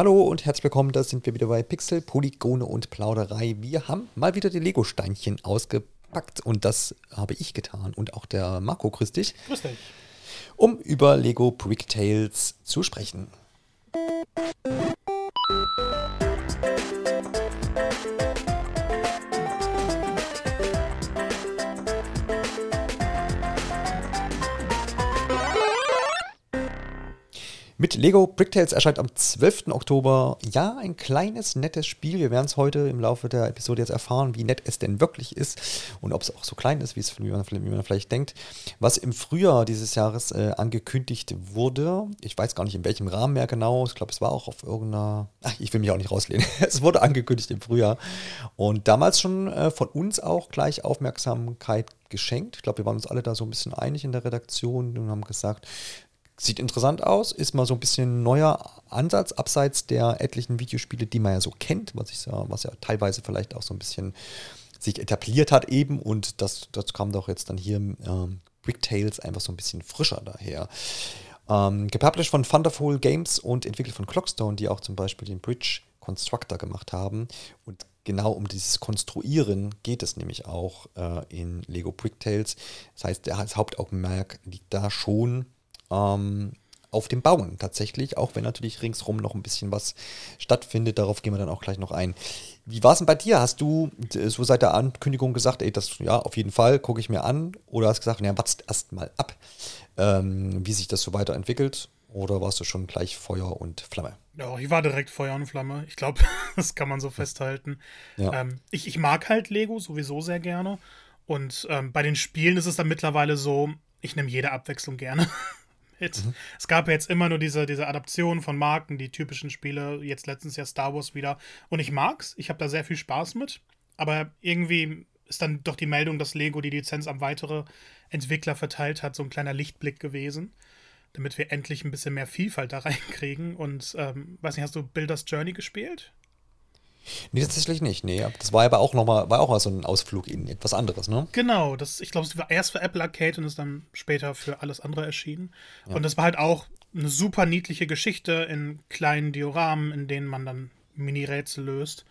Hallo und herzlich willkommen, da sind wir wieder bei Pixel, Polygone und Plauderei. Wir haben mal wieder die Lego-Steinchen ausgepackt und das habe ich getan und auch der Marco, grüß dich. Grüß dich. Um über Lego Brick Tales zu sprechen. Mit Lego Bricktales erscheint am 12. Oktober, ja, ein kleines, nettes Spiel. Wir werden es heute im Laufe der Episode jetzt erfahren, wie nett es denn wirklich ist und ob es auch so klein ist, wie, man, wie man vielleicht denkt. Was im Frühjahr dieses Jahres äh, angekündigt wurde, ich weiß gar nicht in welchem Rahmen mehr genau, ich glaube, es war auch auf irgendeiner, ach, ich will mich auch nicht rauslehnen, es wurde angekündigt im Frühjahr und damals schon äh, von uns auch gleich Aufmerksamkeit geschenkt. Ich glaube, wir waren uns alle da so ein bisschen einig in der Redaktion und haben gesagt, Sieht interessant aus, ist mal so ein bisschen neuer Ansatz, abseits der etlichen Videospiele, die man ja so kennt, was, ich, was ja teilweise vielleicht auch so ein bisschen sich etabliert hat eben. Und das, das kam doch jetzt dann hier ähm, Brick Tales einfach so ein bisschen frischer daher. Ähm, gepublished von Thunderful Games und entwickelt von Clockstone, die auch zum Beispiel den Bridge Constructor gemacht haben. Und genau um dieses Konstruieren geht es nämlich auch äh, in Lego Brick Tales. Das heißt, das Hauptaugenmerk liegt da schon ähm, auf dem Bauen tatsächlich, auch wenn natürlich ringsrum noch ein bisschen was stattfindet. Darauf gehen wir dann auch gleich noch ein. Wie war es denn bei dir? Hast du so seit der Ankündigung gesagt, ey, das ja, auf jeden Fall gucke ich mir an? Oder hast du gesagt, ja, wartest erst mal ab, ähm, wie sich das so weiterentwickelt? Oder warst du schon gleich Feuer und Flamme? Ja, ich war direkt Feuer und Flamme. Ich glaube, das kann man so festhalten. Ja. Ähm, ich, ich mag halt Lego sowieso sehr gerne. Und ähm, bei den Spielen ist es dann mittlerweile so, ich nehme jede Abwechslung gerne. Hit. Mhm. Es gab ja jetzt immer nur diese, diese Adaption von Marken, die typischen Spiele, jetzt letztens ja Star Wars wieder. Und ich mag's, ich habe da sehr viel Spaß mit, aber irgendwie ist dann doch die Meldung, dass Lego die Lizenz an weitere Entwickler verteilt hat, so ein kleiner Lichtblick gewesen, damit wir endlich ein bisschen mehr Vielfalt da reinkriegen. Und ähm, weiß nicht, hast du Builders Journey gespielt? Nee, tatsächlich nicht. Nee, das war aber auch nochmal, war auch mal so ein Ausflug in etwas anderes, ne? Genau, das, ich glaube, es war erst für Apple Arcade und ist dann später für alles andere erschienen. Ja. Und das war halt auch eine super niedliche Geschichte in kleinen Dioramen, in denen man dann Mini-Rätsel löst.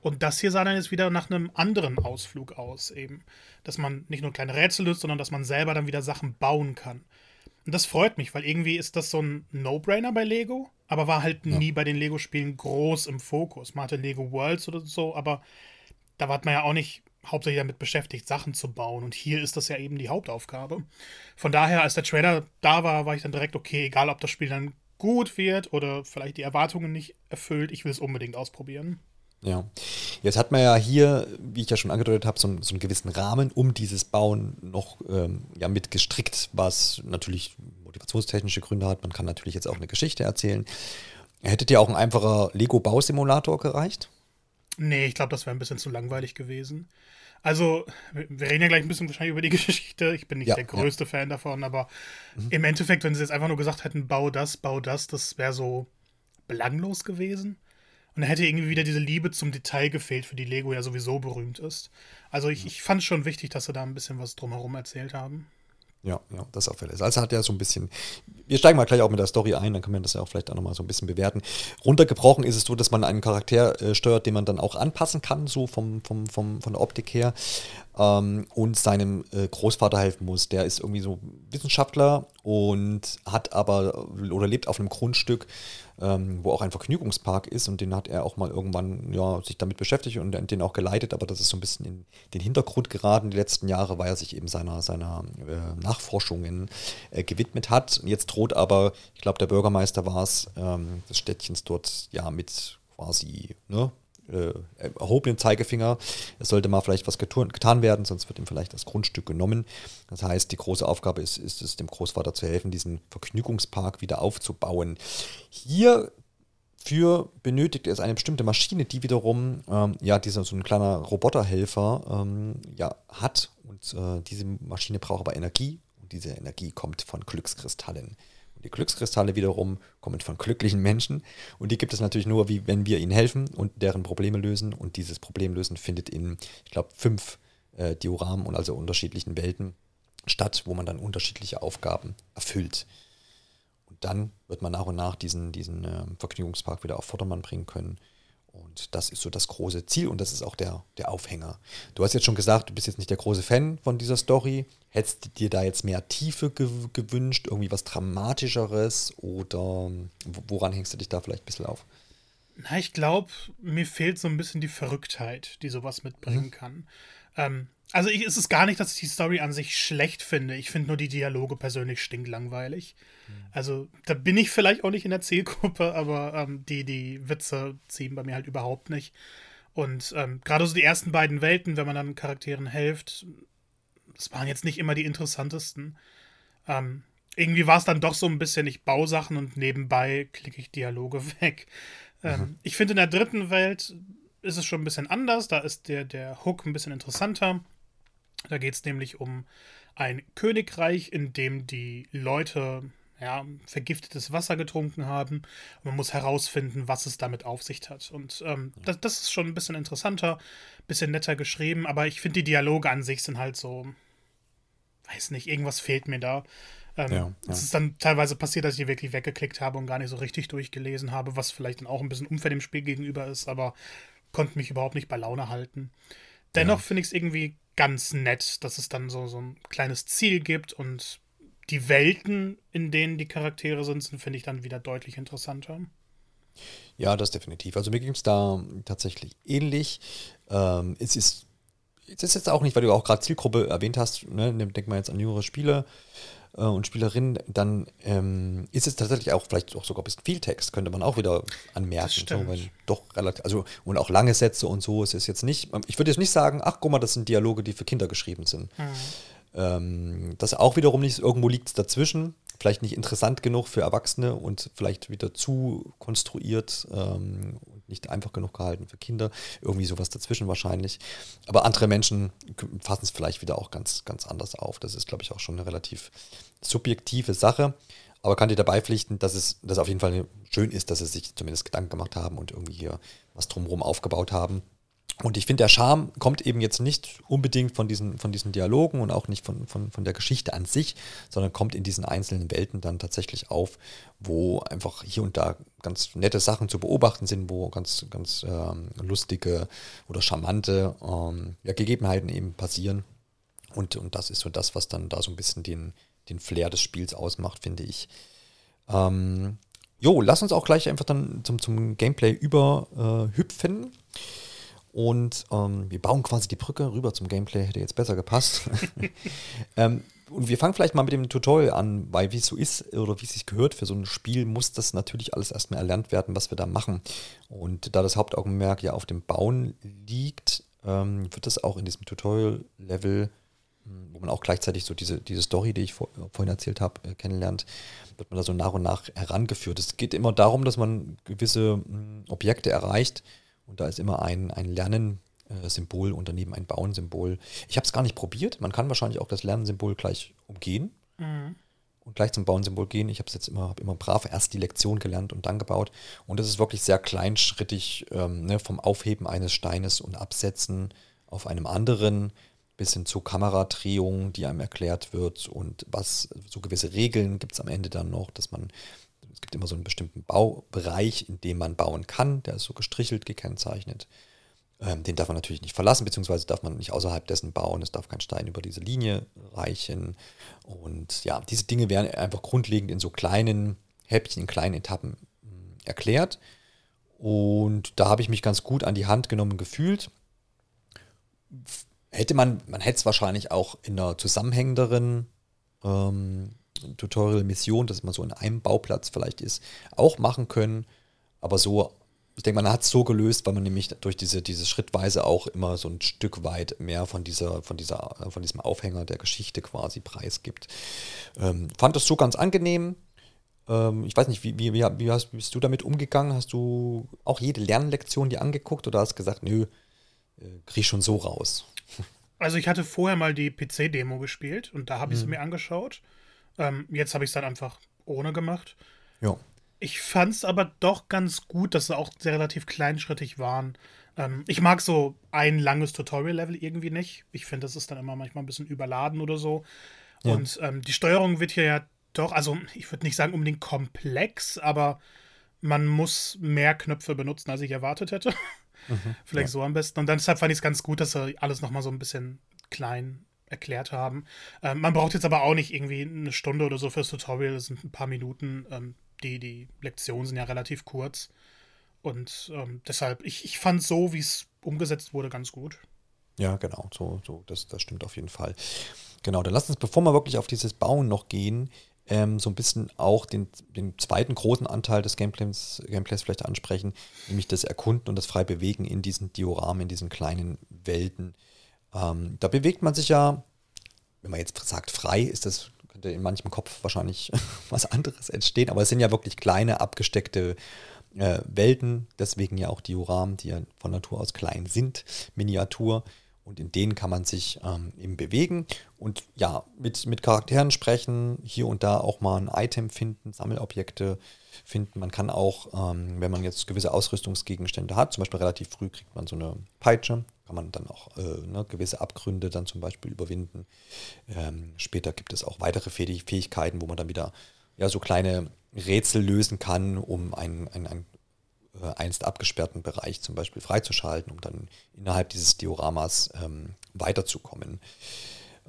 Und das hier sah dann jetzt wieder nach einem anderen Ausflug aus, eben. Dass man nicht nur kleine Rätsel löst, sondern dass man selber dann wieder Sachen bauen kann. Und das freut mich, weil irgendwie ist das so ein No-Brainer bei Lego, aber war halt ja. nie bei den Lego-Spielen groß im Fokus. Man hatte Lego Worlds oder so, aber da war man ja auch nicht hauptsächlich damit beschäftigt, Sachen zu bauen. Und hier ist das ja eben die Hauptaufgabe. Von daher, als der Trailer da war, war ich dann direkt, okay, egal ob das Spiel dann gut wird oder vielleicht die Erwartungen nicht erfüllt, ich will es unbedingt ausprobieren. Ja, jetzt hat man ja hier, wie ich ja schon angedeutet habe, so, so einen gewissen Rahmen um dieses Bauen noch ähm, ja, mit gestrickt, was natürlich motivationstechnische Gründe hat. Man kann natürlich jetzt auch eine Geschichte erzählen. Hättet ihr auch ein einfacher Lego-Bausimulator gereicht? Nee, ich glaube, das wäre ein bisschen zu langweilig gewesen. Also, wir reden ja gleich ein bisschen wahrscheinlich über die Geschichte. Ich bin nicht ja, der größte ja. Fan davon, aber mhm. im Endeffekt, wenn sie jetzt einfach nur gesagt hätten, bau das, bau das, das wäre so belanglos gewesen. Und da hätte irgendwie wieder diese Liebe zum Detail gefehlt, für die Lego ja sowieso berühmt ist. Also ich, ich fand es schon wichtig, dass sie da ein bisschen was drumherum erzählt haben. Ja, ja, das auf jeden Fall. Also hat ja so ein bisschen, wir steigen mal gleich auch mit der Story ein, dann können wir das ja auch vielleicht auch nochmal so ein bisschen bewerten. Runtergebrochen ist es so, dass man einen Charakter äh, steuert, den man dann auch anpassen kann, so vom, vom, vom, von der Optik her, ähm, und seinem äh, Großvater helfen muss. Der ist irgendwie so Wissenschaftler und hat aber oder lebt auf einem Grundstück, ähm, wo auch ein Vergnügungspark ist und den hat er auch mal irgendwann ja, sich damit beschäftigt und den auch geleitet, aber das ist so ein bisschen in den Hintergrund geraten die letzten Jahre, weil er sich eben seiner, seiner äh, Nachforschungen äh, gewidmet hat. Jetzt droht aber, ich glaube, der Bürgermeister war es, ähm, des Städtchens dort ja mit quasi ne, äh, erhobenen Zeigefinger. Es sollte mal vielleicht was getan werden, sonst wird ihm vielleicht das Grundstück genommen. Das heißt, die große Aufgabe ist, ist es, dem Großvater zu helfen, diesen Vergnügungspark wieder aufzubauen. Hierfür benötigt es eine bestimmte Maschine, die wiederum ähm, ja dieser so ein kleiner Roboterhelfer ähm, ja hat. Und äh, diese Maschine braucht aber Energie und diese Energie kommt von Glückskristallen. Die Glückskristalle wiederum kommen von glücklichen Menschen und die gibt es natürlich nur, wie wenn wir ihnen helfen und deren Probleme lösen. Und dieses Problemlösen findet in, ich glaube, fünf äh, Dioramen und also unterschiedlichen Welten statt, wo man dann unterschiedliche Aufgaben erfüllt. Und dann wird man nach und nach diesen, diesen äh, Vergnügungspark wieder auf Vordermann bringen können. Und das ist so das große Ziel und das ist auch der, der Aufhänger. Du hast jetzt schon gesagt, du bist jetzt nicht der große Fan von dieser Story. Hättest du dir da jetzt mehr Tiefe ge gewünscht, irgendwie was Dramatischeres oder woran hängst du dich da vielleicht ein bisschen auf? Na, ich glaube, mir fehlt so ein bisschen die Verrücktheit, die sowas mitbringen mhm. kann. Ähm, also ich, es ist gar nicht, dass ich die Story an sich schlecht finde. Ich finde nur die Dialoge persönlich stinklangweilig. Mhm. Also da bin ich vielleicht auch nicht in der Zielgruppe, aber ähm, die, die Witze ziehen bei mir halt überhaupt nicht. Und ähm, gerade so die ersten beiden Welten, wenn man dann Charakteren hilft, das waren jetzt nicht immer die interessantesten. Ähm, irgendwie war es dann doch so ein bisschen, ich baue Sachen und nebenbei klicke ich Dialoge weg. Ähm, mhm. Ich finde, in der dritten Welt ist es schon ein bisschen anders. Da ist der, der Hook ein bisschen interessanter. Da geht es nämlich um ein Königreich, in dem die Leute ja, vergiftetes Wasser getrunken haben. Und man muss herausfinden, was es damit auf sich hat. Und ähm, das, das, ist schon ein bisschen interessanter, ein bisschen netter geschrieben, aber ich finde, die Dialoge an sich sind halt so, weiß nicht, irgendwas fehlt mir da. Ähm, ja, ja. Es ist dann teilweise passiert, dass ich die wirklich weggeklickt habe und gar nicht so richtig durchgelesen habe, was vielleicht dann auch ein bisschen unfair dem Spiel gegenüber ist, aber konnte mich überhaupt nicht bei Laune halten. Dennoch ja. finde ich es irgendwie ganz nett, dass es dann so, so ein kleines Ziel gibt und die Welten, in denen die Charaktere sind, sind, finde ich dann wieder deutlich interessanter. Ja, das definitiv. Also mir ging es da tatsächlich ähnlich. Ähm, es ist, es ist jetzt auch nicht, weil du auch gerade Zielgruppe erwähnt hast, ne, denk mal jetzt an jüngere Spiele äh, und Spielerinnen, dann ähm, ist es tatsächlich auch vielleicht auch sogar ein bisschen viel Text, könnte man auch wieder anmerken. So, wenn doch relativ, also und auch lange Sätze und so ist es jetzt nicht. Ich würde jetzt nicht sagen, ach guck mal, das sind Dialoge, die für Kinder geschrieben sind. Mhm. Ähm, das auch wiederum nicht, irgendwo liegt dazwischen vielleicht nicht interessant genug für Erwachsene und vielleicht wieder zu konstruiert ähm, nicht einfach genug gehalten für Kinder. Irgendwie sowas dazwischen wahrscheinlich. Aber andere Menschen fassen es vielleicht wieder auch ganz, ganz anders auf. Das ist, glaube ich, auch schon eine relativ subjektive Sache. Aber kann dir dabei pflichten, dass es dass auf jeden Fall schön ist, dass sie sich zumindest Gedanken gemacht haben und irgendwie hier was drumherum aufgebaut haben. Und ich finde, der Charme kommt eben jetzt nicht unbedingt von diesen, von diesen Dialogen und auch nicht von, von, von der Geschichte an sich, sondern kommt in diesen einzelnen Welten dann tatsächlich auf, wo einfach hier und da ganz nette Sachen zu beobachten sind, wo ganz, ganz ähm, lustige oder charmante ähm, ja, Gegebenheiten eben passieren. Und, und das ist so das, was dann da so ein bisschen den, den Flair des Spiels ausmacht, finde ich. Ähm, jo, lass uns auch gleich einfach dann zum, zum Gameplay überhüpfen. Äh, und ähm, wir bauen quasi die Brücke rüber zum Gameplay, hätte jetzt besser gepasst. ähm, und wir fangen vielleicht mal mit dem Tutorial an, weil wie es so ist oder wie es sich gehört für so ein Spiel, muss das natürlich alles erstmal erlernt werden, was wir da machen. Und da das Hauptaugenmerk ja auf dem Bauen liegt, ähm, wird das auch in diesem Tutorial-Level, hm, wo man auch gleichzeitig so diese, diese Story, die ich vor, vorhin erzählt habe, äh, kennenlernt, wird man da so nach und nach herangeführt. Es geht immer darum, dass man gewisse mh, hm, Objekte erreicht, und da ist immer ein, ein Lernen-Symbol und daneben ein Bauen-Symbol. Ich habe es gar nicht probiert. Man kann wahrscheinlich auch das Lernen-Symbol gleich umgehen mhm. und gleich zum Bauen-Symbol gehen. Ich habe es jetzt immer, habe immer brav erst die Lektion gelernt und dann gebaut. Und das ist wirklich sehr kleinschrittig ähm, ne, vom Aufheben eines Steines und Absetzen auf einem anderen bis hin zur Kameradrehung, die einem erklärt wird und was so gewisse Regeln gibt es am Ende dann noch, dass man es gibt immer so einen bestimmten Baubereich, in dem man bauen kann, der ist so gestrichelt gekennzeichnet. Ähm, den darf man natürlich nicht verlassen, beziehungsweise darf man nicht außerhalb dessen bauen. Es darf kein Stein über diese Linie reichen. Und ja, diese Dinge werden einfach grundlegend in so kleinen Häppchen, in kleinen Etappen mh, hm, erklärt. Und da habe ich mich ganz gut an die Hand genommen gefühlt. Hätte man, man hätte es wahrscheinlich auch in einer zusammenhängenderen ähm, Tutorial-Mission, dass man so in einem Bauplatz vielleicht ist, auch machen können. Aber so, ich denke, man hat es so gelöst, weil man nämlich durch diese, diese Schrittweise auch immer so ein Stück weit mehr von dieser, von dieser, von diesem Aufhänger der Geschichte quasi preisgibt. Ähm, fand das so ganz angenehm. Ähm, ich weiß nicht, wie, wie, wie, wie hast, bist du damit umgegangen? Hast du auch jede Lernlektion dir angeguckt oder hast gesagt, nö, äh, krieg schon so raus? Also ich hatte vorher mal die PC-Demo gespielt und da habe ich es mhm. mir angeschaut. Ähm, jetzt habe ich es dann einfach ohne gemacht. Ja. Ich fand es aber doch ganz gut, dass sie auch sehr relativ kleinschrittig waren. Ähm, ich mag so ein langes Tutorial-Level irgendwie nicht. Ich finde, das ist dann immer manchmal ein bisschen überladen oder so. Ja. Und ähm, die Steuerung wird hier ja Doch, also ich würde nicht sagen unbedingt komplex, aber man muss mehr Knöpfe benutzen, als ich erwartet hätte. Mhm, Vielleicht ja. so am besten. Und dann deshalb fand ich es ganz gut, dass sie alles nochmal so ein bisschen klein erklärt haben. Ähm, man braucht jetzt aber auch nicht irgendwie eine Stunde oder so fürs Tutorial, das sind ein paar Minuten. Ähm, die, die Lektionen sind ja relativ kurz. Und ähm, deshalb, ich, ich fand so, wie es umgesetzt wurde, ganz gut. Ja, genau, so, so, das, das stimmt auf jeden Fall. Genau, dann lass uns, bevor wir wirklich auf dieses Bauen noch gehen, ähm, so ein bisschen auch den, den zweiten großen Anteil des Gameplays, Gameplays vielleicht ansprechen, nämlich das Erkunden und das frei Bewegen in diesen Dioramen, in diesen kleinen Welten. Ähm, da bewegt man sich ja, wenn man jetzt sagt frei, ist das, könnte in manchem Kopf wahrscheinlich was anderes entstehen, aber es sind ja wirklich kleine, abgesteckte äh, Welten, deswegen ja auch Dioramen, die ja von Natur aus klein sind, Miniatur. Und in denen kann man sich ähm, eben bewegen und ja, mit, mit Charakteren sprechen, hier und da auch mal ein Item finden, Sammelobjekte finden. Man kann auch, ähm, wenn man jetzt gewisse Ausrüstungsgegenstände hat, zum Beispiel relativ früh kriegt man so eine Peitsche, kann man dann auch äh, ne, gewisse Abgründe dann zum Beispiel überwinden. Ähm, später gibt es auch weitere Fähigkeiten, wo man dann wieder ja, so kleine Rätsel lösen kann, um einen, einen, einen äh, einst abgesperrten Bereich zum Beispiel freizuschalten, um dann innerhalb dieses Dioramas ähm, weiterzukommen.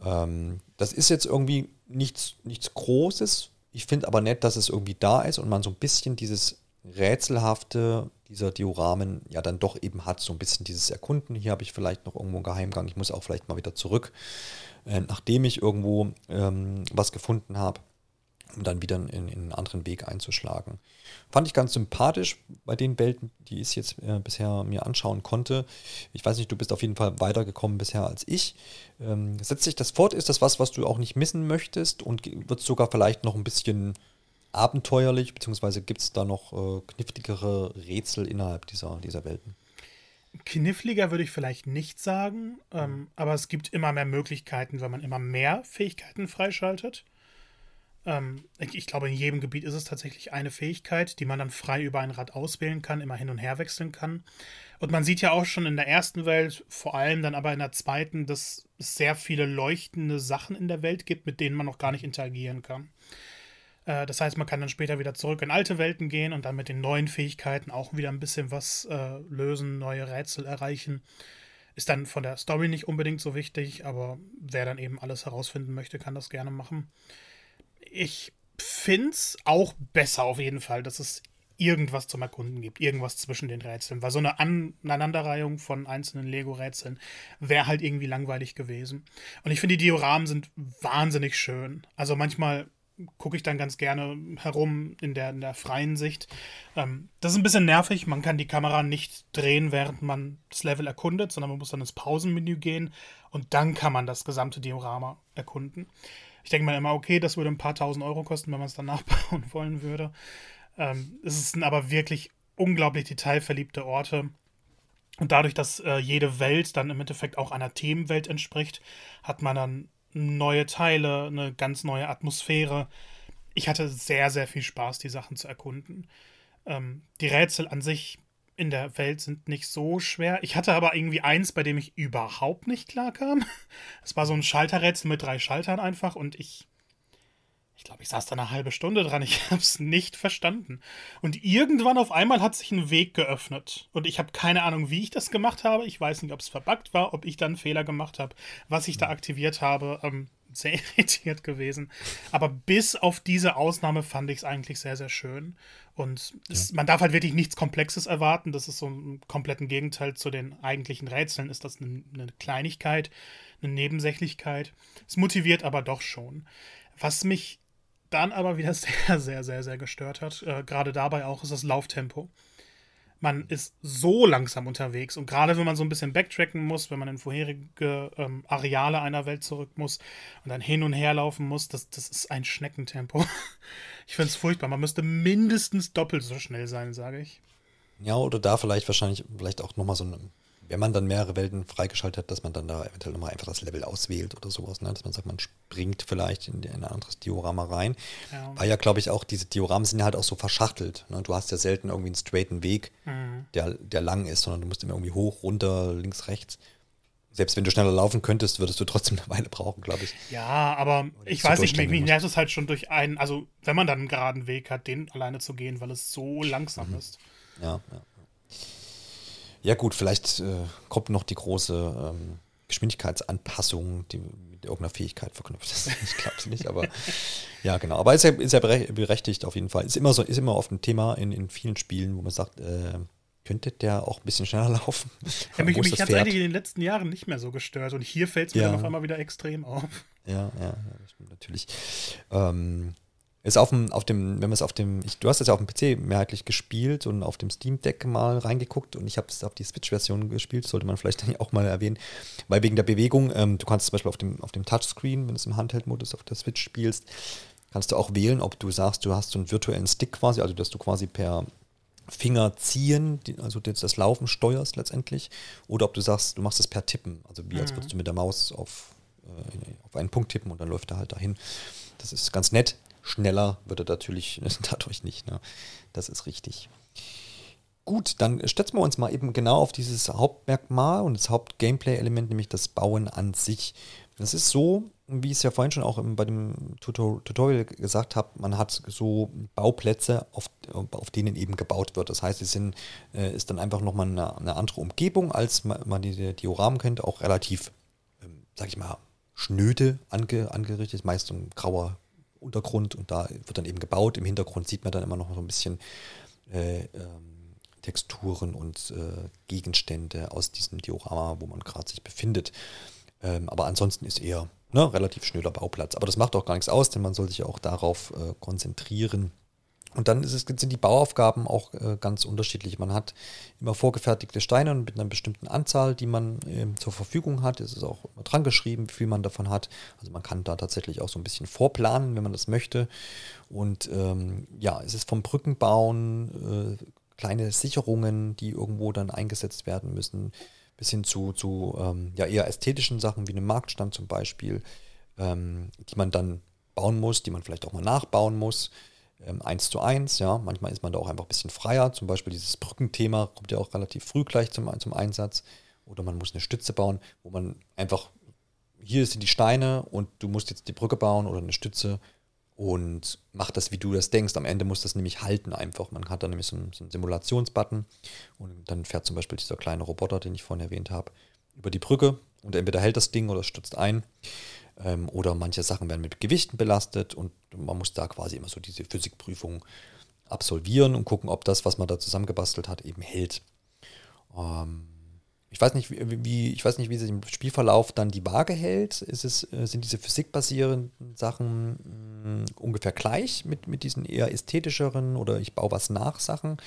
Ähm, das ist jetzt irgendwie nichts, nichts Großes. Ich finde aber nett, dass es irgendwie da ist und man so ein bisschen dieses Rätselhafte dieser Dioramen ja dann doch eben hat, so ein bisschen dieses Erkunden. Hier habe ich vielleicht noch irgendwo einen Geheimgang, ich muss auch vielleicht mal wieder zurück, äh, nachdem ich irgendwo ähm, was gefunden habe um dann wieder in, in, einen anderen Weg einzuschlagen. Fand ich ganz sympathisch bei den Welten, die ich jetzt äh, bisher mir anschauen konnte. Ich weiß nicht, du bist auf jeden Fall weitergekommen bisher als ich. Ähm, setzt sich das fort? Ist das was, was du auch nicht missen möchtest und wird es sogar vielleicht noch ein bisschen abenteuerlich, beziehungsweise gibt es da noch äh, kniffligere Rätsel innerhalb dieser, dieser Welten? Kniffliger würde ich vielleicht nicht sagen, ähm, aber es gibt immer mehr Möglichkeiten, wenn man immer mehr Fähigkeiten freischaltet. Ähm, ich, ich, glaube, in jedem Gebiet ist es tatsächlich eine Fähigkeit, die man dann frei über ein Rad auswählen kann, immer hin und her wechseln kann. Und man sieht ja auch schon in der ersten Welt, vor allem dann aber in der zweiten, dass es sehr viele leuchtende Sachen in der Welt gibt, mit denen man noch gar nicht interagieren kann. Äh, das heißt, man kann dann später wieder zurück in alte Welten gehen und dann mit den neuen Fähigkeiten auch wieder ein bisschen was äh, lösen, neue Rätsel erreichen. Ist dann von der Story nicht unbedingt so wichtig, aber wer dann eben alles herausfinden möchte, kann das gerne machen ich finde es auch besser auf jeden Fall, dass es irgendwas zum Erkunden gibt, irgendwas zwischen den Rätseln, weil so eine Aneinanderreihung von einzelnen Lego-Rätseln wäre halt irgendwie langweilig gewesen. Und ich finde, die Dioramen sind wahnsinnig schön. Also manchmal gucke ich dann ganz gerne herum in der, in der freien Sicht. Ähm, das ist ein bisschen nervig. Man kann die Kamera nicht drehen, während man das Level erkundet, sondern man muss dann ins Pausenmenü gehen und dann kann man das gesamte Diorama erkunden. Ich denke mal immer, okay, das würde ein paar tausend Euro kosten, wenn man es dann nachbauen wollen würde. Ähm, es sind aber wirklich unglaublich detailverliebte Orte. Und dadurch, dass äh, jede Welt dann im Endeffekt auch einer Themenwelt entspricht, hat man dann neue Teile, eine ganz neue Atmosphäre. Ich hatte sehr, sehr viel Spaß, die Sachen zu erkunden. Ähm, die Rätsel an sich in der Welt sind nicht so schwer. Ich hatte aber irgendwie eins, bei dem ich überhaupt nicht klarkam. Es war so ein Schalterrätsel mit drei Schaltern einfach und ich. Ich glaube, ich saß da eine halbe Stunde dran. Ich habe es nicht verstanden. Und irgendwann auf einmal hat sich ein Weg geöffnet. Und ich habe keine Ahnung, wie ich das gemacht habe. Ich weiß nicht, ob es verbuggt war, ob ich dann einen Fehler gemacht habe, was ich da aktiviert habe. Ähm, sehr irritiert gewesen. Aber bis auf diese Ausnahme fand ich es eigentlich sehr, sehr schön. Und es, ja. man darf halt wirklich nichts Komplexes erwarten. Das ist so ein kompletten Gegenteil zu den eigentlichen Rätseln. Ist das eine, eine Kleinigkeit, eine Nebensächlichkeit. Es motiviert aber doch schon. Was mich dann aber wieder sehr, sehr, sehr, sehr gestört hat, äh, gerade dabei auch, ist das Lauftempo man ist so langsam unterwegs. Und gerade wenn man so ein bisschen backtracken muss, wenn man in vorherige ähm, Areale einer Welt zurück muss und dann hin und her laufen muss, das, das ist ein Schneckentempo. ich finde es furchtbar. Man müsste mindestens doppelt so schnell sein, sage ich. Ja, oder da vielleicht wahrscheinlich vielleicht auch nochmal so eine wenn man dann mehrere Welten freigeschaltet hat, dass man dann da eventuell nochmal einfach das Level auswählt oder sowas, ne? dass man sagt, man springt vielleicht in, ein anderes Diorama rein. Ja. Weil ja, glaube ich, auch diese Dioramen sind ja halt auch so verschachtelt. Ne? Du hast ja selten irgendwie einen straighten Weg, mhm. der, der lang ist, sondern du musst immer irgendwie hoch, runter, links, rechts. selbst wenn du schneller laufen könntest, würdest du trotzdem eine Weile brauchen, glaube ich. Ja, aber ich weiß nicht, mich nervt es halt schon durch einen, also wenn man dann einen geraden Weg hat, den alleine zu gehen, weil es so langsam mhm. ist. Ja, ja. Ja, gut, vielleicht äh, kommt noch die große ähm, Geschwindigkeitsanpassung, die mit irgendeiner Fähigkeit verknüpft ist. ich glaube es nicht, aber ja, genau. Aber ist ja, ist ja berechtigt auf jeden Fall. Ist immer so, ist immer oft ein Thema in, in vielen Spielen, wo man sagt, äh, könnte der auch ein bisschen schneller laufen. Ja, mich mich hat es eigentlich in den letzten Jahren nicht mehr so gestört und hier fällt es mir ja. dann auf einmal wieder extrem auf. Ja, ja, das stimmt natürlich. Ähm, ist auf dem, auf dem, wenn man es auf dem, ich, du hast es ja auf dem PC mehrheitlich gespielt und auf dem Steam Deck mal reingeguckt und ich habe es auf die Switch-Version gespielt, sollte man vielleicht auch mal erwähnen, weil wegen der Bewegung, ähm, du kannst zum Beispiel auf dem, auf dem Touchscreen, wenn du es im Handheld-Modus auf der Switch spielst, kannst du auch wählen, ob du sagst, du hast so einen virtuellen Stick quasi, also dass du quasi per Finger ziehen, also das Laufen steuerst letztendlich, oder ob du sagst, du machst es per Tippen, also wie als mhm. würdest du mit der Maus auf, äh, auf einen Punkt tippen und dann läuft er halt dahin. Das ist ganz nett. Schneller wird er natürlich dadurch nicht. Ne? Das ist richtig. Gut, dann stützen wir uns mal eben genau auf dieses Hauptmerkmal und das Hauptgameplay-Element, nämlich das Bauen an sich. Das ist so, wie ich es ja vorhin schon auch bei dem Tutorial gesagt habe, man hat so Bauplätze, auf, auf denen eben gebaut wird. Das heißt, es sind, äh, ist dann einfach nochmal eine, eine andere Umgebung, als man, man die Dioramen kennt, auch relativ, ähm, sag ich mal, schnöde ange, angerichtet, meist ein grauer Untergrund und da wird dann eben gebaut. Im Hintergrund sieht man dann immer noch so ein bisschen äh, ähm, Texturen und äh, Gegenstände aus diesem Diorama, wo man gerade sich befindet. Ähm, aber ansonsten ist eher ne, relativ schnöder Bauplatz. Aber das macht auch gar nichts aus, denn man soll sich auch darauf äh, konzentrieren, und dann es, sind die Bauaufgaben auch äh, ganz unterschiedlich. Man hat immer vorgefertigte Steine mit einer bestimmten Anzahl, die man äh, zur Verfügung hat. Es ist auch dran geschrieben, wie viel man davon hat. Also man kann da tatsächlich auch so ein bisschen vorplanen, wenn man das möchte. Und ähm, ja, es ist vom Brückenbauen, äh, kleine Sicherungen, die irgendwo dann eingesetzt werden müssen, bis hin zu, zu ähm, ja, eher ästhetischen Sachen wie einem Marktstand zum Beispiel, ähm, die man dann bauen muss, die man vielleicht auch mal nachbauen muss ähm, 1 zu 1, ja, manchmal ist man da auch einfach ein bisschen freier, zum Beispiel dieses Brückenthema kommt ja auch relativ früh gleich zum, zum Einsatz oder man muss eine Stütze bauen, wo man einfach, hier sind die Steine und du musst jetzt die Brücke bauen oder eine Stütze und mach das, wie du das denkst. Am Ende muss das nämlich halten einfach. Man hat dann nämlich so einen, so einen Simulationsbutton und dann fährt zum Beispiel dieser kleine Roboter, den ich vorhin erwähnt habe, über die Brücke und entweder hält das Ding oder stürzt ein. Ähm, oder manche Sachen werden mit Gewichten belastet und man muss da quasi immer so diese Physikprüfung absolvieren und gucken, ob das, was man da zusammengebastelt hat, eben hält. Ähm, ich weiß nicht, wie, ich weiß nicht, wie sich im Spielverlauf dann die Waage hält. Ist es, äh, sind diese physikbasierenden Sachen mh, mm, ungefähr gleich mit, mit diesen eher ästhetischeren oder ich baue was nach Sachen?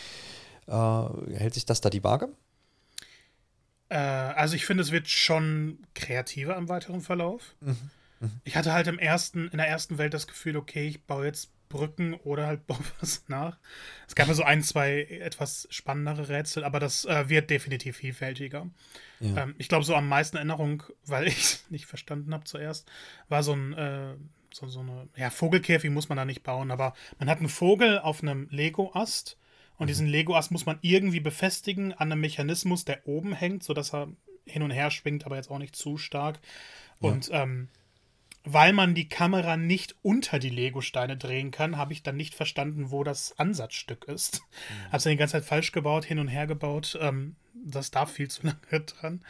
Äh, hält sich das da die Waage? Äh, also ich finde, es wird schon kreativer im weiteren Verlauf. Mhm. Mhm. Ich hatte halt im ersten, in der ersten Welt das Gefühl, okay, ich baue jetzt Brücken oder halt baue was nach. Es gab ja so ein, zwei etwas spannendere Rätsel, aber das äh, wird definitiv vielfältiger. Ja. Ähm, ich glaube, so am meisten Erinnerung, weil ich es nicht verstanden habe zuerst, war so ein äh, so, so eine, ja, Vogelkäfig muss man da nicht bauen, aber man hat einen Vogel auf einem Lego-Ast und diesen Lego-Ast muss man irgendwie befestigen an einem Mechanismus, der oben hängt, sodass er hin und her schwingt, aber jetzt auch nicht zu stark. Und ja. ähm, weil man die Kamera nicht unter die Lego-Steine drehen kann, habe ich dann nicht verstanden, wo das Ansatzstück ist. Mhm. Habe es dann die ganze Zeit falsch gebaut, hin und her gebaut. Ähm, das darf viel zu lange dran.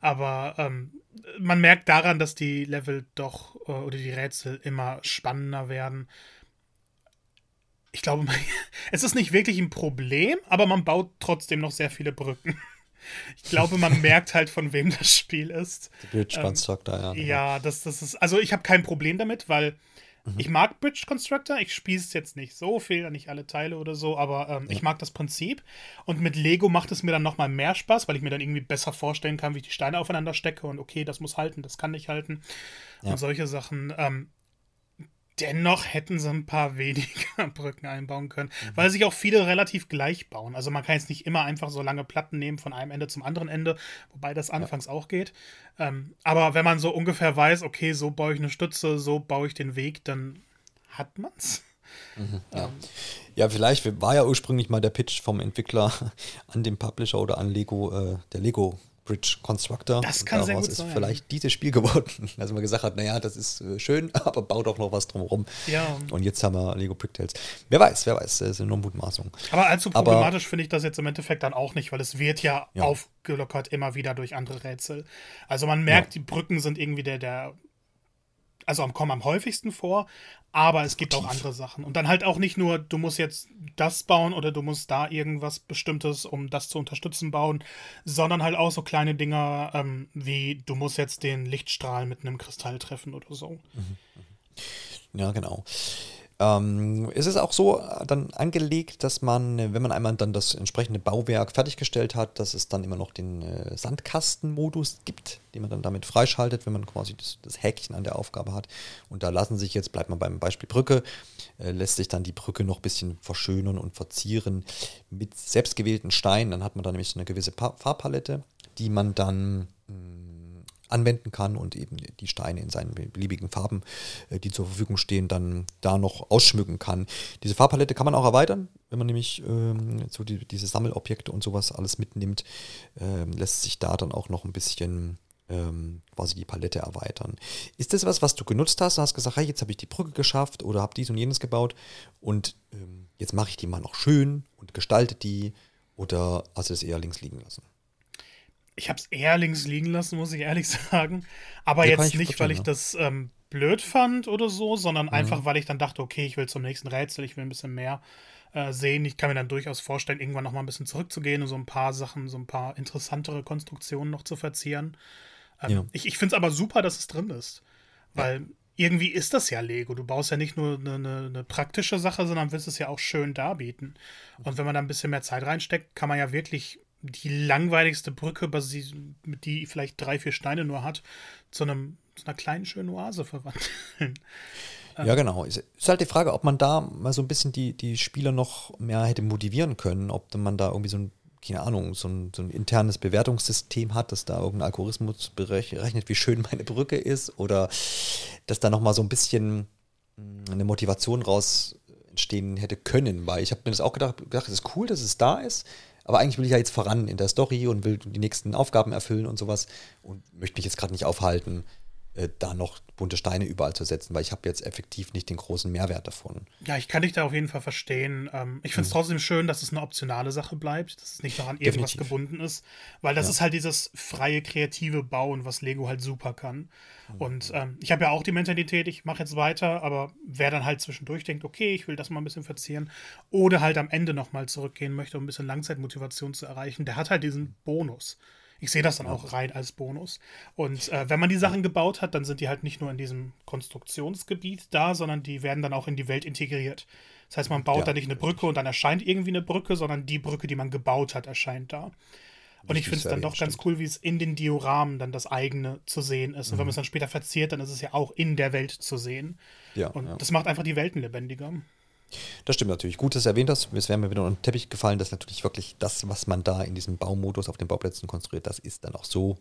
Aber ähm, man merkt daran, dass die Level doch äh, oder die Rätsel immer spannender werden ich glaube, es ist nicht wirklich ein Problem, aber man baut trotzdem noch sehr viele Brücken. Ich glaube, man merkt halt, von wem das Spiel ist. Bridge Constructor, ähm, ja. Ja, das, das ist. Also, ich habe kein Problem damit, weil mhm. ich mag Bridge Constructor. Ich spiele es jetzt nicht so viel, nicht alle Teile oder so, aber ähm, ja. ich mag das Prinzip. Und mit Lego macht es mir dann nochmal mehr Spaß, weil ich mir dann irgendwie besser vorstellen kann, wie ich die Steine aufeinander stecke und okay, das muss halten, das kann nicht halten. Ja. Und solche Sachen. Ähm, Dennoch hätten sie ein paar weniger Brücken einbauen können, mhm. weil sich auch viele relativ gleich bauen. Also man kann jetzt nicht immer einfach so lange Platten nehmen von einem Ende zum anderen Ende, wobei das anfangs ja. auch geht. Ähm, aber wenn man so ungefähr weiß, okay, so baue ich eine Stütze, so baue ich den Weg, dann hat man's. Mhm, ja. Ähm, ja, vielleicht war ja ursprünglich mal der Pitch vom Entwickler an den Publisher oder an Lego, äh, der Lego Bridge Constructor. Das kann sehr gut ist sein. vielleicht dieses Spiel geworden. Also man gesagt hat, naja, das ist äh, schön, aber baut auch noch was drumherum. Ja. Und jetzt haben wir Lego Bricktales. Wer weiß, wer weiß, das ist nur Mutmaßung. Aber allzu problematisch finde ich das jetzt im Endeffekt dann auch nicht, weil es wird ja, Ja. aufgelockert immer wieder durch andere Rätsel. Also man merkt, die Brücken sind irgendwie der, der also am- kommen am häufigsten vor, aber es gibt auch andere Sachen. Und dann halt auch nicht nur, du musst jetzt das bauen oder du musst da irgendwas Bestimmtes, um das zu unterstützen, bauen, sondern halt auch so kleine Dinger ähm, wie, du musst jetzt den Lichtstrahl mit einem Kristall treffen oder so. Ja, genau. Ähm, es ist auch so äh, dann angelegt, dass man, äh, wenn man einmal dann das entsprechende Bauwerk fertiggestellt hat, dass es dann immer noch den äh, Sandkastenmodus gibt, den man dann damit freischaltet, wenn man quasi das, das Häkchen an der Aufgabe hat. Und da lassen sich jetzt, bleibt man beim Beispiel Brücke, äh, lässt sich dann die Brücke noch ein bisschen verschönern und verzieren mit selbstgewählten Steinen. Dann hat man dann nämlich so eine gewisse pa Farbpalette, die man dann mh, anwenden kann und eben die Steine in seinen beliebigen Farben, äh, die zur Verfügung stehen, dann da noch ausschmücken kann. Diese Farbpalette kann man auch erweitern, wenn man nämlich ähm, so die, diese Sammelobjekte und sowas alles mitnimmt, ähm, lässt sich da dann auch noch ein bisschen ähm, quasi die Palette erweitern. Ist das was, was du genutzt hast? Du hast gesagt, hey, jetzt habe ich die Brücke geschafft oder habe dies und jenes gebaut und ähm, jetzt mache ich die mal noch schön und gestalte die oder hast du es eher links liegen lassen? Ich habe es eher links liegen lassen, muss ich ehrlich sagen. Aber Ja, jetzt ich nicht, weil ich das ähm, blöd fand oder so, sondern Mhm. einfach, weil ich dann dachte, okay, ich will zum nächsten Rätsel, ich will ein bisschen mehr äh, sehen. Ich kann mir dann durchaus vorstellen, irgendwann noch mal ein bisschen zurückzugehen und so ein paar Sachen, so ein paar interessantere Konstruktionen noch zu verzieren. Ähm, Ja. Ich, ich finde es aber super, dass es drin ist. Weil irgendwie ist das ja Lego. Du baust ja nicht nur eine, eine, eine praktische Sache, sondern willst es ja auch schön darbieten. Und wenn man da ein bisschen mehr Zeit reinsteckt, kann man ja wirklich die langweiligste Brücke, die vielleicht drei, vier Steine nur hat, zu, einem, zu einer kleinen schönen Oase verwandeln. Ja, genau. Ist, ist halt die Frage, ob man da mal so ein bisschen die, die Spieler noch mehr hätte motivieren können, ob man da irgendwie so ein, keine Ahnung, so ein, so ein internes Bewertungssystem hat, dass da irgendein Algorithmus berechnet, wie schön meine Brücke ist, oder dass da nochmal so ein bisschen mh, eine Motivation raus entstehen hätte können, weil ich habe mir das auch gedacht, gedacht, es ist cool, dass es da ist, aber eigentlich will ich ja jetzt voran in der Story und will die nächsten Aufgaben erfüllen und sowas und möchte mich jetzt gerade nicht aufhalten, da noch bunte Steine überall zu setzen, weil ich habe jetzt effektiv nicht den großen Mehrwert davon. Ja, ich kann dich da auf jeden Fall verstehen. Ähm, ich finde es trotzdem schön, dass es eine optionale Sache bleibt, dass es nicht noch an irgendwas Definitiv. gebunden ist, weil das ist halt dieses freie, kreative Bauen, was Lego halt super kann. Und ähm, ich habe ja auch die Mentalität, ich mache jetzt weiter, aber wer dann halt zwischendurch denkt, okay, ich will das mal ein bisschen verzieren oder halt am Ende nochmal zurückgehen möchte, um ein bisschen Langzeitmotivation zu erreichen, der hat halt diesen Bonus. Ich sehe das dann auch rein als Bonus. Und äh, wenn man die Sachen gebaut hat, dann sind die halt nicht nur in diesem Konstruktionsgebiet da, sondern die werden dann auch in die Welt integriert. Das heißt, man baut Ja. da nicht eine Brücke und dann erscheint irgendwie eine Brücke, sondern die Brücke, die man gebaut hat, erscheint da. Und ich finde es dann doch ganz stimmt. cool, wie es in den Dioramen dann das eigene zu sehen ist. Und Mhm. wenn man es dann später verziert, dann ist es ja auch in der Welt zu sehen. Ja, Und ja. das macht einfach die Welten lebendiger. Das stimmt natürlich. Gut, dass du erwähnt hast. Es wäre mir wieder unter den Teppich gefallen, dass natürlich wirklich das, was man da in diesem Baumodus auf den Bauplätzen konstruiert, das ist dann auch so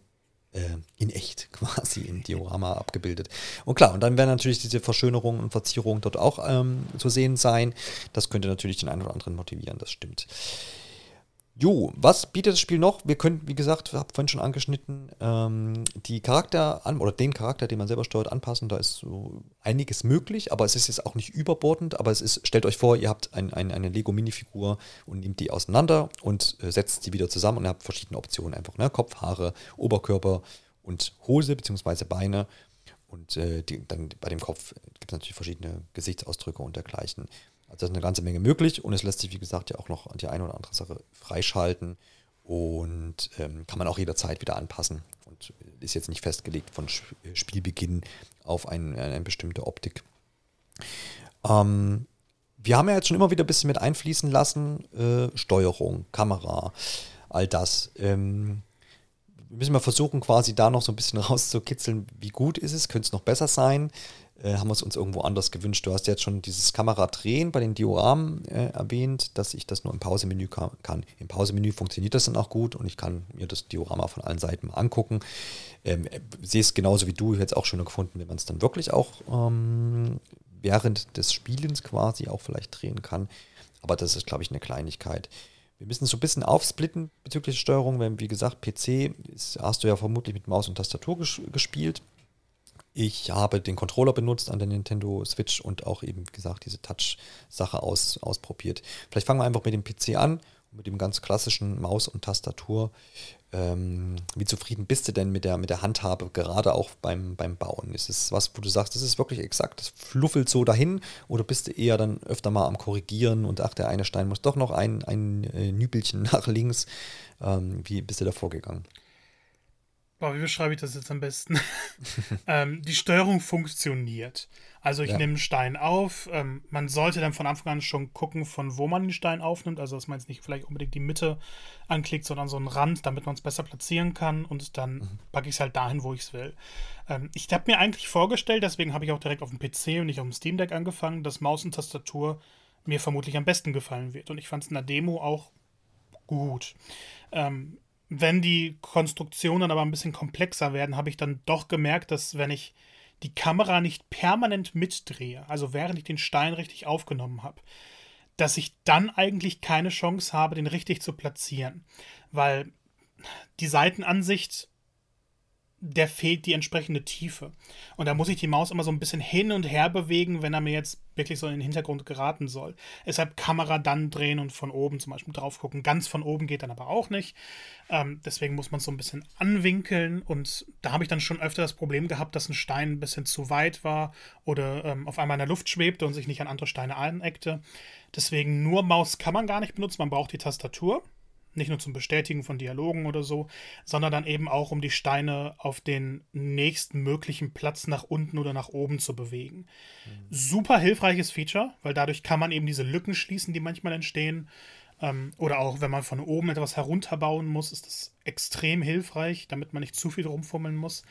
äh, in echt quasi im Diorama abgebildet. Und klar, und dann werden natürlich diese Verschönerungen und Verzierungen dort auch ähm, zu sehen sein. Das könnte natürlich den einen oder anderen motivieren, das stimmt. Jo, was bietet das Spiel noch? Wir können, wie gesagt, habe vorhin schon angeschnitten, ähm, die Charakter an oder den Charakter, den man selber steuert, anpassen. Da ist so einiges möglich, aber es ist jetzt auch nicht überbordend. Aber es ist, stellt euch vor, ihr habt ein, ein, eine Lego-Minifigur und nehmt die auseinander und äh, setzt sie wieder zusammen und habt verschiedene Optionen einfach. Ne? Kopf, Haare, Oberkörper und Hose bzw. Beine. Und äh, die, dann bei dem Kopf gibt es natürlich verschiedene Gesichtsausdrücke und dergleichen. Also da ist eine ganze Menge möglich und es lässt sich, wie gesagt, ja auch noch die eine oder andere Sache freischalten und ähm, kann man auch jederzeit wieder anpassen und ist jetzt nicht festgelegt von Sp- Spielbeginn auf ein, eine bestimmte Optik. Ähm, wir haben ja jetzt schon immer wieder ein bisschen mit einfließen lassen, äh, Steuerung, Kamera, all das. Ähm, wir müssen mal versuchen, quasi da noch so ein bisschen rauszukitzeln, wie gut ist es, könnte es noch besser sein. Äh, haben wir es uns irgendwo anders gewünscht. Du hast jetzt schon dieses Kameradrehen bei den Dioramen äh, erwähnt, dass ich das nur im Pausemenü ka kann. Im Pausemenü funktioniert das dann auch gut und ich kann mir das Diorama von allen Seiten mal angucken. Ähm, äh, sehe es genauso wie du jetzt auch schöner gefunden, wenn man es dann wirklich auch ähm, während des Spielens quasi auch vielleicht drehen kann. Aber das ist, glaube ich, eine Kleinigkeit. wir müssen so ein bisschen aufsplitten bezüglich der Steuerung, wenn, wie gesagt, PC ist, hast du ja vermutlich mit Maus und Tastatur ges gespielt. Ich habe den Controller benutzt an der Nintendo Switch und auch eben, gesagt, diese Touch-Sache aus, ausprobiert. Vielleicht fangen wir einfach mit dem PC an, mit dem ganz klassischen Maus und Tastatur. Ähm, wie zufrieden bist du denn mit der, mit der Handhabe, gerade auch beim, beim Bauen? Ist es was, wo du sagst, das ist wirklich exakt, das fluffelt so dahin? Oder bist du eher dann öfter mal am Korrigieren und ach, der eine Stein muss doch noch ein, ein äh, Nübelchen nach links? Ähm, wie bist du da vorgegangen? Boah, wie beschreibe ich das jetzt am besten? ähm, die Steuerung funktioniert. Also ich ja. nehme einen Stein auf. Ähm, man sollte dann von Anfang an schon gucken, von wo man den Stein aufnimmt. Also dass man jetzt nicht vielleicht unbedingt die Mitte anklickt, sondern so einen Rand, damit man es besser platzieren kann. Und dann mhm. packe ich es halt dahin, wo ich es will. Ähm, ich habe mir eigentlich vorgestellt, deswegen habe ich auch direkt auf dem PC und nicht auf dem Steam Deck angefangen, dass Maus und Tastatur mir vermutlich am besten gefallen wird. Und ich fand es in der Demo auch gut. Ähm, wenn die Konstruktionen aber ein bisschen komplexer werden, habe ich dann doch gemerkt, dass wenn ich die Kamera nicht permanent mitdrehe, also während ich den Stein richtig aufgenommen habe, dass ich dann eigentlich keine Chance habe, den richtig zu platzieren. Weil die Seitenansicht der fehlt die entsprechende Tiefe. Und da muss ich die Maus immer so ein bisschen hin und her bewegen, wenn er mir jetzt wirklich so in den Hintergrund geraten soll. Deshalb Kamera dann drehen und von oben zum Beispiel drauf gucken. Ganz von oben geht dann aber auch nicht. Ähm, deswegen muss man es so ein bisschen anwinkeln. Und da habe ich dann schon öfter das Problem gehabt, dass ein Stein ein bisschen zu weit war oder ähm, auf einmal in der Luft schwebte und sich nicht an andere Steine aneckte. Deswegen nur Maus kann man gar nicht benutzen. Man braucht die Tastatur. Nicht nur zum Bestätigen von Dialogen oder so, sondern dann eben auch, um die Steine auf den nächsten möglichen Platz nach unten oder nach oben zu bewegen. Mhm. Super hilfreiches Feature, weil dadurch kann man eben diese Lücken schließen, die manchmal entstehen. Ähm, oder auch, wenn man von oben etwas herunterbauen muss, ist das extrem hilfreich, damit man nicht zu viel rumfummeln muss.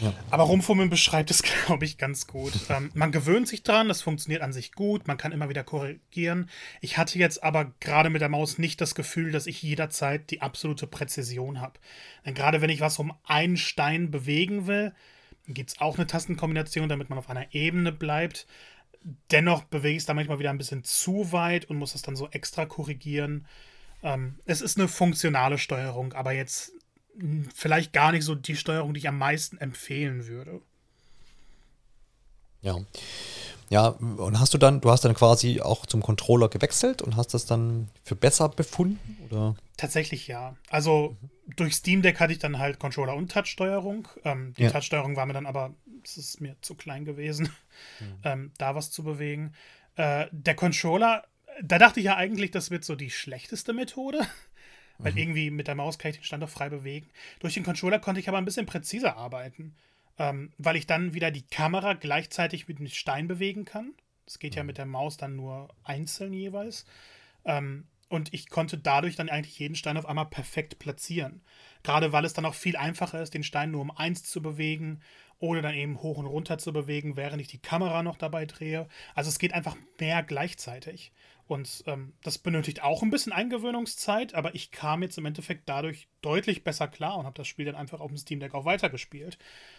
Ja. Aber Rumfummeln beschreibt es, glaube ich, ganz gut. ähm, man gewöhnt sich dran, das funktioniert an sich gut, man kann immer wieder korrigieren. Ich hatte jetzt aber gerade mit der Maus nicht das Gefühl, dass ich jederzeit die absolute Präzision habe. Denn gerade wenn ich was um einen Stein bewegen will, gibt es auch eine Tastenkombination, damit man auf einer Ebene bleibt. Dennoch bewege ich es da manchmal wieder ein bisschen zu weit und muss das dann so extra korrigieren. Ähm, es ist eine funktionale Steuerung, aber jetzt vielleicht gar nicht so die Steuerung, die ich am meisten empfehlen würde. Ja. Ja, und hast du dann, du hast dann quasi auch zum Controller gewechselt und hast das dann für besser befunden? Oder? Tatsächlich ja. Also mhm. durch Steam Deck hatte ich dann halt Controller und Touchsteuerung. Ähm, die ja. Touchsteuerung war mir dann aber, es ist mir zu klein gewesen, mhm. ähm, da was zu bewegen. Äh, der Controller, da dachte ich ja eigentlich, das wird so die schlechteste Methode. Weil mhm. irgendwie mit der Maus kann ich den Stand auch frei bewegen. Durch den Controller konnte ich aber ein bisschen präziser arbeiten. Ähm, weil ich dann wieder die Kamera gleichzeitig mit dem Stein bewegen kann. Das geht mhm. ja mit der Maus dann nur einzeln jeweils. Ähm, und ich konnte dadurch dann eigentlich jeden Stein auf einmal perfekt platzieren. Gerade weil es dann auch viel einfacher ist, den Stein nur um eins zu bewegen oder dann eben hoch und runter zu bewegen, während ich die Kamera noch dabei drehe. Also es geht einfach mehr gleichzeitig. Und ähm, das benötigt auch ein bisschen Eingewöhnungszeit, aber ich kam jetzt im Endeffekt dadurch deutlich besser klar und habe das Spiel dann einfach auf dem Steam Deck auch weitergespielt,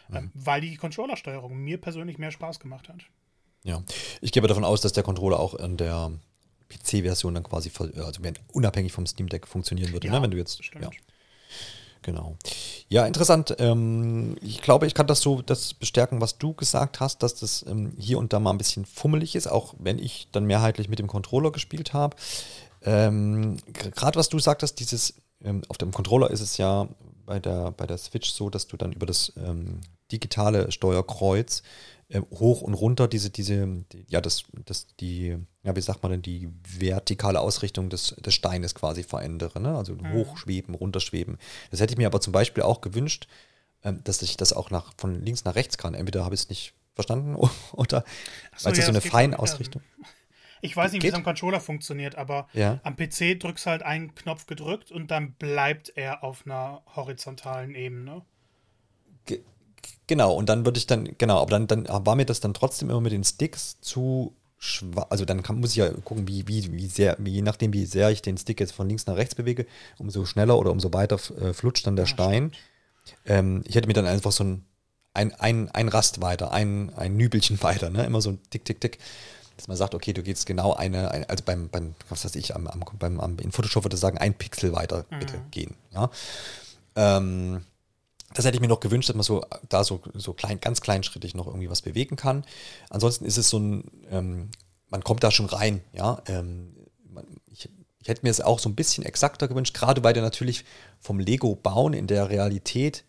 mhm. ähm, weil die Controllersteuerung mir persönlich mehr Spaß gemacht hat. Ja, ich gehe davon aus, dass der Controller auch in der PC-Version dann quasi also unabhängig vom Steam Deck funktionieren würde, ja, ne? wenn du jetzt. Ja. Genau. Ja, interessant. Ähm, ich glaube, ich kann das so das bestärken, was du gesagt hast, dass das ähm, hier und da mal ein bisschen fummelig ist, auch wenn ich dann mehrheitlich mit dem Controller gespielt habe. Ähm, Gerade was du sagtest, dieses, auf dem Controller ist es ja bei der, bei der Switch so, dass du dann über das digitale Steuerkreuz hoch und runter diese, diese, die, ja, das, das, die, ja, wie sagt man denn, die vertikale Ausrichtung des, des Steines quasi verändere. Ne? Also mhm. hochschweben, runterschweben. Das hätte ich mir aber zum Beispiel auch gewünscht, ähm, dass ich das auch nach, von links nach rechts kann. Entweder habe ich es nicht verstanden oder so, weil es ja, so eine Feinausrichtung. Ich weiß nicht, wie es am Controller funktioniert, aber ja. am PC drückst du halt einen Knopf gedrückt und dann bleibt er auf einer horizontalen Ebene. Ge Genau, und dann würde ich dann, genau, aber dann, dann war mir das dann trotzdem immer mit den Sticks zu. Also dann kann, muss ich ja gucken, wie, wie, wie sehr, wie, je nachdem, wie sehr ich den Stick jetzt von links nach rechts bewege, umso schneller oder umso weiter äh, flutscht dann der ja, Stein. Ähm, ich hätte mir dann einfach so ein, ein, ein, ein Rast weiter, ein, ein Nübelchen weiter, ne? Immer so ein Tick, Tick, Tick. dass man sagt, okay, du gehst genau eine, eine also beim, beim, was weiß ich, am, am, beim, am, in Photoshop würde ich sagen, ein Pixel weiter bitte mhm. gehen. Ja. Ähm, das hätte ich mir noch gewünscht, dass man so da so, so klein, ganz kleinschrittig noch irgendwie was bewegen kann. Ansonsten ist es so ein, ähm, man kommt da schon rein, ja. Ähm, ich, ich hätte mir es auch so ein bisschen exakter gewünscht, gerade weil du natürlich vom Lego bauen in der Realität,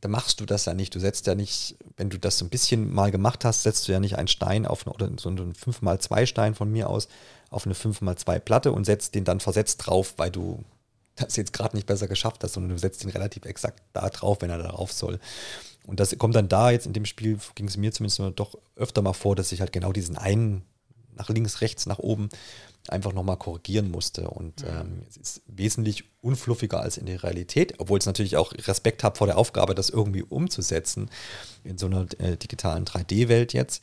da machst du das ja nicht. Du setzt ja nicht, wenn du das so ein bisschen mal gemacht hast, setzt du ja nicht einen Stein auf eine, oder so einen 5x2 Stein von mir aus auf eine 5x2 Platte und setzt den dann versetzt drauf, weil du das jetzt gerade nicht besser geschafft hast, sondern du setzt ihn relativ exakt da drauf, wenn er darauf soll. Und das kommt dann da jetzt in dem Spiel, ging es mir zumindest doch öfter mal vor, dass ich halt genau diesen einen nach links, rechts, nach oben einfach nochmal korrigieren musste. Und mhm. ähm, es ist wesentlich unfluffiger als in der Realität, obwohl ich natürlich auch Respekt habe vor der Aufgabe, das irgendwie umzusetzen in so einer äh, digitalen 3D-Welt jetzt.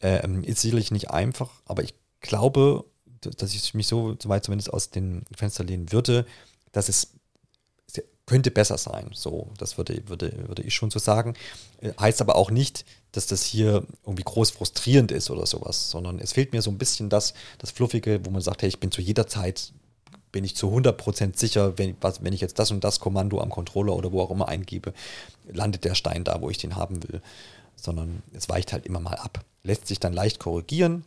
Ähm, ist sicherlich nicht einfach, aber ich glaube, dass ich mich so, so weit zumindest aus dem Fenster lehnen würde, dass es könnte besser sein. So, das würde, würde, würde ich schon so sagen. Äh, heißt aber auch nicht, dass das hier irgendwie groß frustrierend ist oder sowas, sondern es fehlt mir so ein bisschen das, das Fluffige, wo man sagt, hey, ich bin zu jeder Zeit, bin ich zu 100% sicher, wenn, was, wenn ich jetzt das und das Kommando am Controller oder wo auch immer eingebe, landet der Stein da, wo ich den haben will. Sondern es weicht halt immer mal ab. Lässt sich dann leicht korrigieren,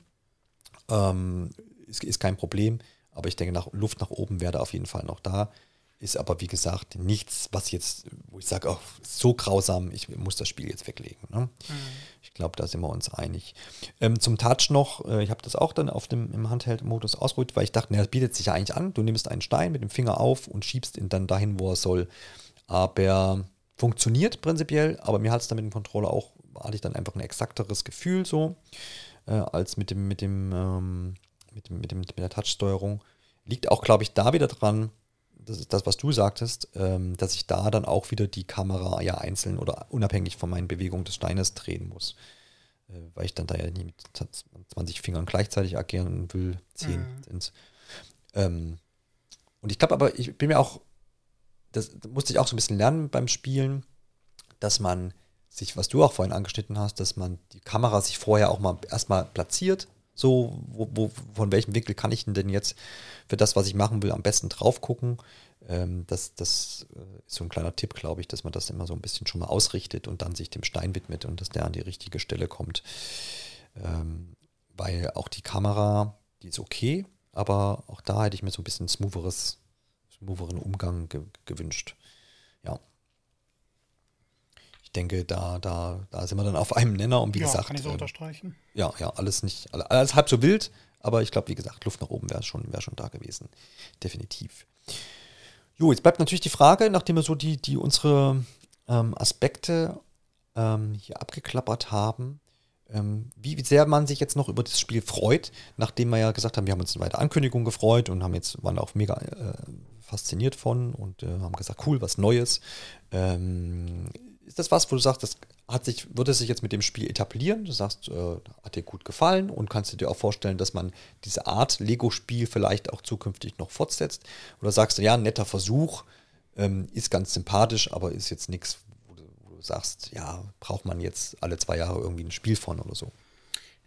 ähm, ist, ist kein Problem aber ich denke, nach, Luft nach oben wäre da auf jeden Fall noch da. Ist aber, wie gesagt, nichts, was jetzt, wo ich sage, oh, so grausam, ich muss das Spiel jetzt weglegen. Ne? Mhm. Ich glaube, da sind wir uns einig. Ähm, zum Touch noch, äh, ich habe das auch dann auf dem, im Handheld-Modus ausprobiert, weil ich dachte, na, das bietet sich ja eigentlich an. Du nimmst einen Stein mit dem Finger auf und schiebst ihn dann dahin, wo er soll. Aber funktioniert prinzipiell, aber mir hat es dann mit dem Controller auch, hatte ich dann einfach ein exakteres Gefühl so, äh, als mit dem, mit dem, ähm, mit, mit, dem, mit der Touch-Steuerung. Liegt auch, glaube ich, da wieder dran, das ist das, was du sagtest, ähm, dass ich da dann auch wieder die Kamera ja einzeln oder unabhängig von meinen Bewegungen des Steines drehen muss. Äh, weil ich dann da ja nie mit 20 Fingern gleichzeitig agieren will, 10 mhm. sind ähm, Und ich glaube aber, ich bin mir auch, das musste ich auch so ein bisschen lernen beim Spielen, dass man sich, was du auch vorhin angeschnitten hast, dass man die Kamera sich vorher auch mal erstmal platziert, so, wo, wo, von welchem Winkel kann ich denn jetzt für das, was ich machen will, am besten drauf gucken? Ähm, das, das äh, ist so ein kleiner Tipp, glaube ich, dass man das immer so ein bisschen schon mal ausrichtet und dann sich dem Stein widmet und dass der an die richtige Stelle kommt. Ähm, weil auch die Kamera, die ist okay, aber auch da hätte ich mir so ein bisschen smootheres, smootheren Umgang ge gewünscht. Denke, da, da, da sind wir dann auf einem Nenner und wie ja, gesagt. Kann ich so äh, unterstreichen. Ja, ja, alles nicht, alles halb so wild, aber ich glaube, wie gesagt, Luft nach oben wäre schon, wär schon da gewesen. Definitiv. Jo, jetzt bleibt natürlich die Frage, nachdem wir so die, die unsere ähm, Aspekte ähm, hier abgeklappert haben, ähm, wie sehr man sich jetzt noch über das Spiel freut, nachdem wir ja gesagt haben, wir haben uns eine weitere Ankündigung gefreut und haben jetzt, waren auch mega äh, fasziniert von und äh, haben gesagt, cool, was Neues. Ähm, ist das was, wo du sagst, das hat sich, würde sich jetzt mit dem Spiel etablieren? Du sagst, äh, hat dir gut gefallen und kannst du dir auch vorstellen, dass man diese Art Lego-Spiel vielleicht auch zukünftig noch fortsetzt? Oder sagst du, ja, netter Versuch, ähm, ist ganz sympathisch, aber ist jetzt nichts, wo, wo du, sagst, ja, braucht man jetzt alle zwei Jahre irgendwie ein Spiel von oder so?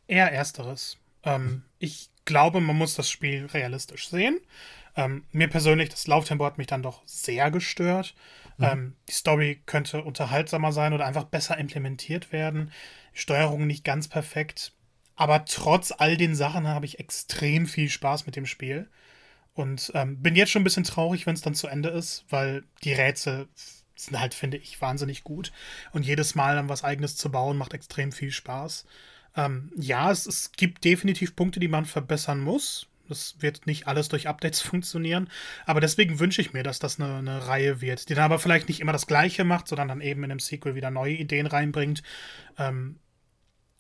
Eher ersteres. Ähm, ich glaube, man muss das Spiel realistisch sehen. Ähm, mir persönlich, das Lauftempo hat mich dann doch sehr gestört. Mhm. Ähm, die Story könnte unterhaltsamer sein oder einfach besser implementiert werden. Steuerung nicht ganz perfekt. Aber trotz all den Sachen habe ich extrem viel Spaß mit dem Spiel. Und ähm, bin jetzt schon ein bisschen traurig, wenn es dann zu Ende ist, weil die Rätsel sind halt, finde ich, wahnsinnig gut. Und jedes Mal dann was Eigenes zu bauen, macht extrem viel Spaß. Ähm, ja, es, es gibt definitiv Punkte, die man verbessern muss. Das wird nicht alles durch Updates funktionieren. Aber deswegen wünsche ich mir, dass das eine, eine, Reihe wird, die dann aber vielleicht nicht immer das Gleiche macht, sondern dann eben in einem Sequel wieder neue Ideen reinbringt. Ähm,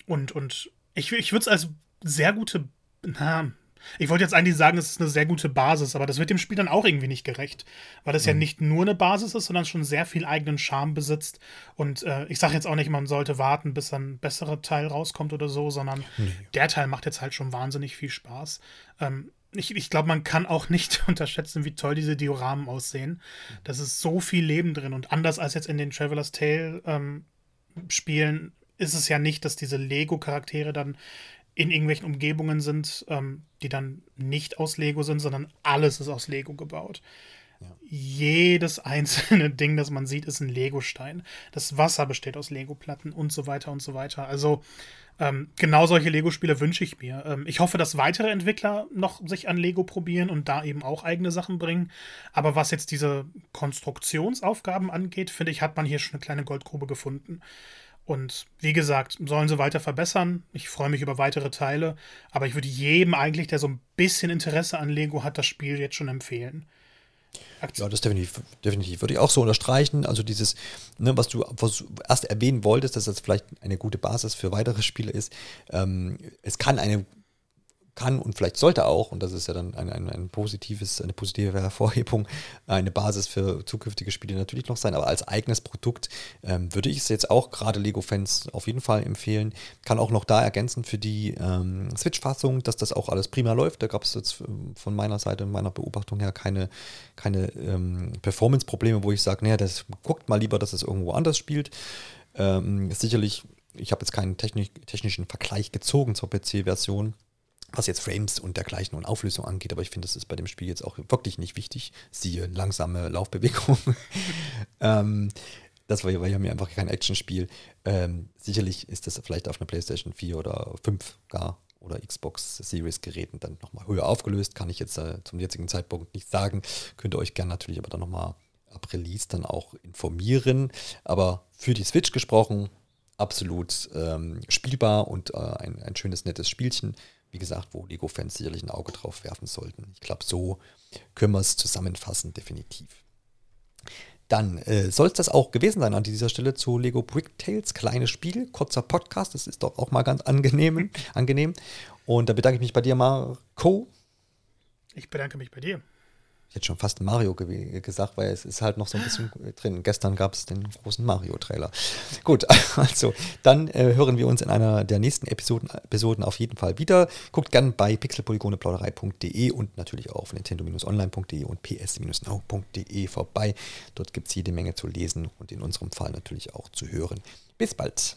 und, und ich, ich würde es als sehr gute, na, ich wollte jetzt eigentlich sagen, es ist eine sehr gute Basis, aber das wird dem Spiel dann auch irgendwie nicht gerecht, weil es mhm. ja nicht nur eine Basis ist, sondern schon sehr viel eigenen Charme besitzt. Und äh, ich sage jetzt auch nicht, man sollte warten, bis ein besserer Teil rauskommt oder so, sondern nee. der Teil macht jetzt halt schon wahnsinnig viel Spaß. Ähm, ich, ich glaube, man kann auch nicht unterschätzen, wie toll diese Dioramen aussehen. Da ist so viel Leben drin und anders als jetzt in den Traveler's Tale ähm, Spielen ist es ja nicht, dass diese Lego-Charaktere dann in irgendwelchen Umgebungen sind, ähm, die dann nicht aus Lego sind, sondern alles ist aus Lego gebaut. Ja. Jedes einzelne Ding, das man sieht, ist ein Lego-Stein. Das Wasser besteht aus Lego-Platten und so weiter und so weiter. Also ähm, genau solche Lego-Spiele wünsche ich mir. Ähm, ich hoffe, dass weitere Entwickler noch sich an Lego probieren und da eben auch eigene Sachen bringen. Aber was jetzt diese Konstruktionsaufgaben angeht, finde ich, hat man hier schon eine kleine Goldgrube gefunden. Und wie gesagt, sollen sie weiter verbessern. Ich freue mich über weitere Teile. Aber ich würde jedem eigentlich, der so ein bisschen Interesse an Lego hat, das Spiel jetzt schon empfehlen. Ja, das definitiv, definitiv würde ich auch so unterstreichen. Also dieses, ne, was du erst erwähnen wolltest, dass das vielleicht eine gute Basis für weitere Spiele ist. Ähm, es kann eine kann und vielleicht sollte auch, und das ist ja dann ein, ein, ein, positives, eine positive Hervorhebung, eine Basis für zukünftige Spiele natürlich noch sein, aber als eigenes Produkt ähm, würde ich es jetzt auch gerade Lego-Fans auf jeden Fall empfehlen. Kann auch noch da ergänzen für die ähm, Switch-Fassung, dass das auch alles prima läuft. Da gab es jetzt ähm, von meiner Seite, meiner Beobachtung her, keine, keine ähm, Performance-Probleme, wo ich sage, naja, das guckt mal lieber, dass es irgendwo anders spielt. Ähm, sicherlich ich habe jetzt keinen technisch, technischen Vergleich gezogen zur PC-Version, was jetzt Frames und dergleichen und Auflösung angeht, aber ich finde, das ist bei dem Spiel jetzt auch wirklich nicht wichtig. Siehe langsame Laufbewegung. ähm, das war, war ja mir einfach kein Actionspiel. Ähm, sicherlich ist das vielleicht auf einer PlayStation 4 oder 5 gar oder Xbox Series Geräten dann nochmal höher aufgelöst. Kann ich jetzt äh, zum jetzigen Zeitpunkt nicht sagen. Könnt ihr euch gerne natürlich aber dann nochmal ab Release dann auch informieren. Aber für die Switch gesprochen, absolut ähm, spielbar und äh, ein, ein schönes, nettes Spielchen wie gesagt, wo Lego-Fans sicherlich ein Auge drauf werfen sollten. Ich glaube, so können wir es zusammenfassen, definitiv. Dann äh, soll es das auch gewesen sein an dieser Stelle zu Lego Brick Tales. Kleines Spiel, kurzer Podcast, das ist doch auch mal ganz angenehm. angenehm. Und da bedanke ich mich bei dir, Marco. Ich bedanke mich bei dir hätte schon fast Mario ge gesagt, weil es ist halt noch so ein bisschen drin. Gestern gab es den großen Mario-Trailer. Gut, also dann äh, hören wir uns in einer der nächsten Episoden, Episoden auf jeden Fall wieder. Guckt gern bei pixelpolygoneplauderei.de und natürlich auch auf nintendo-online.de und ps-now.de vorbei. Dort gibt es jede Menge zu lesen und in unserem Fall natürlich auch zu hören. Bis bald.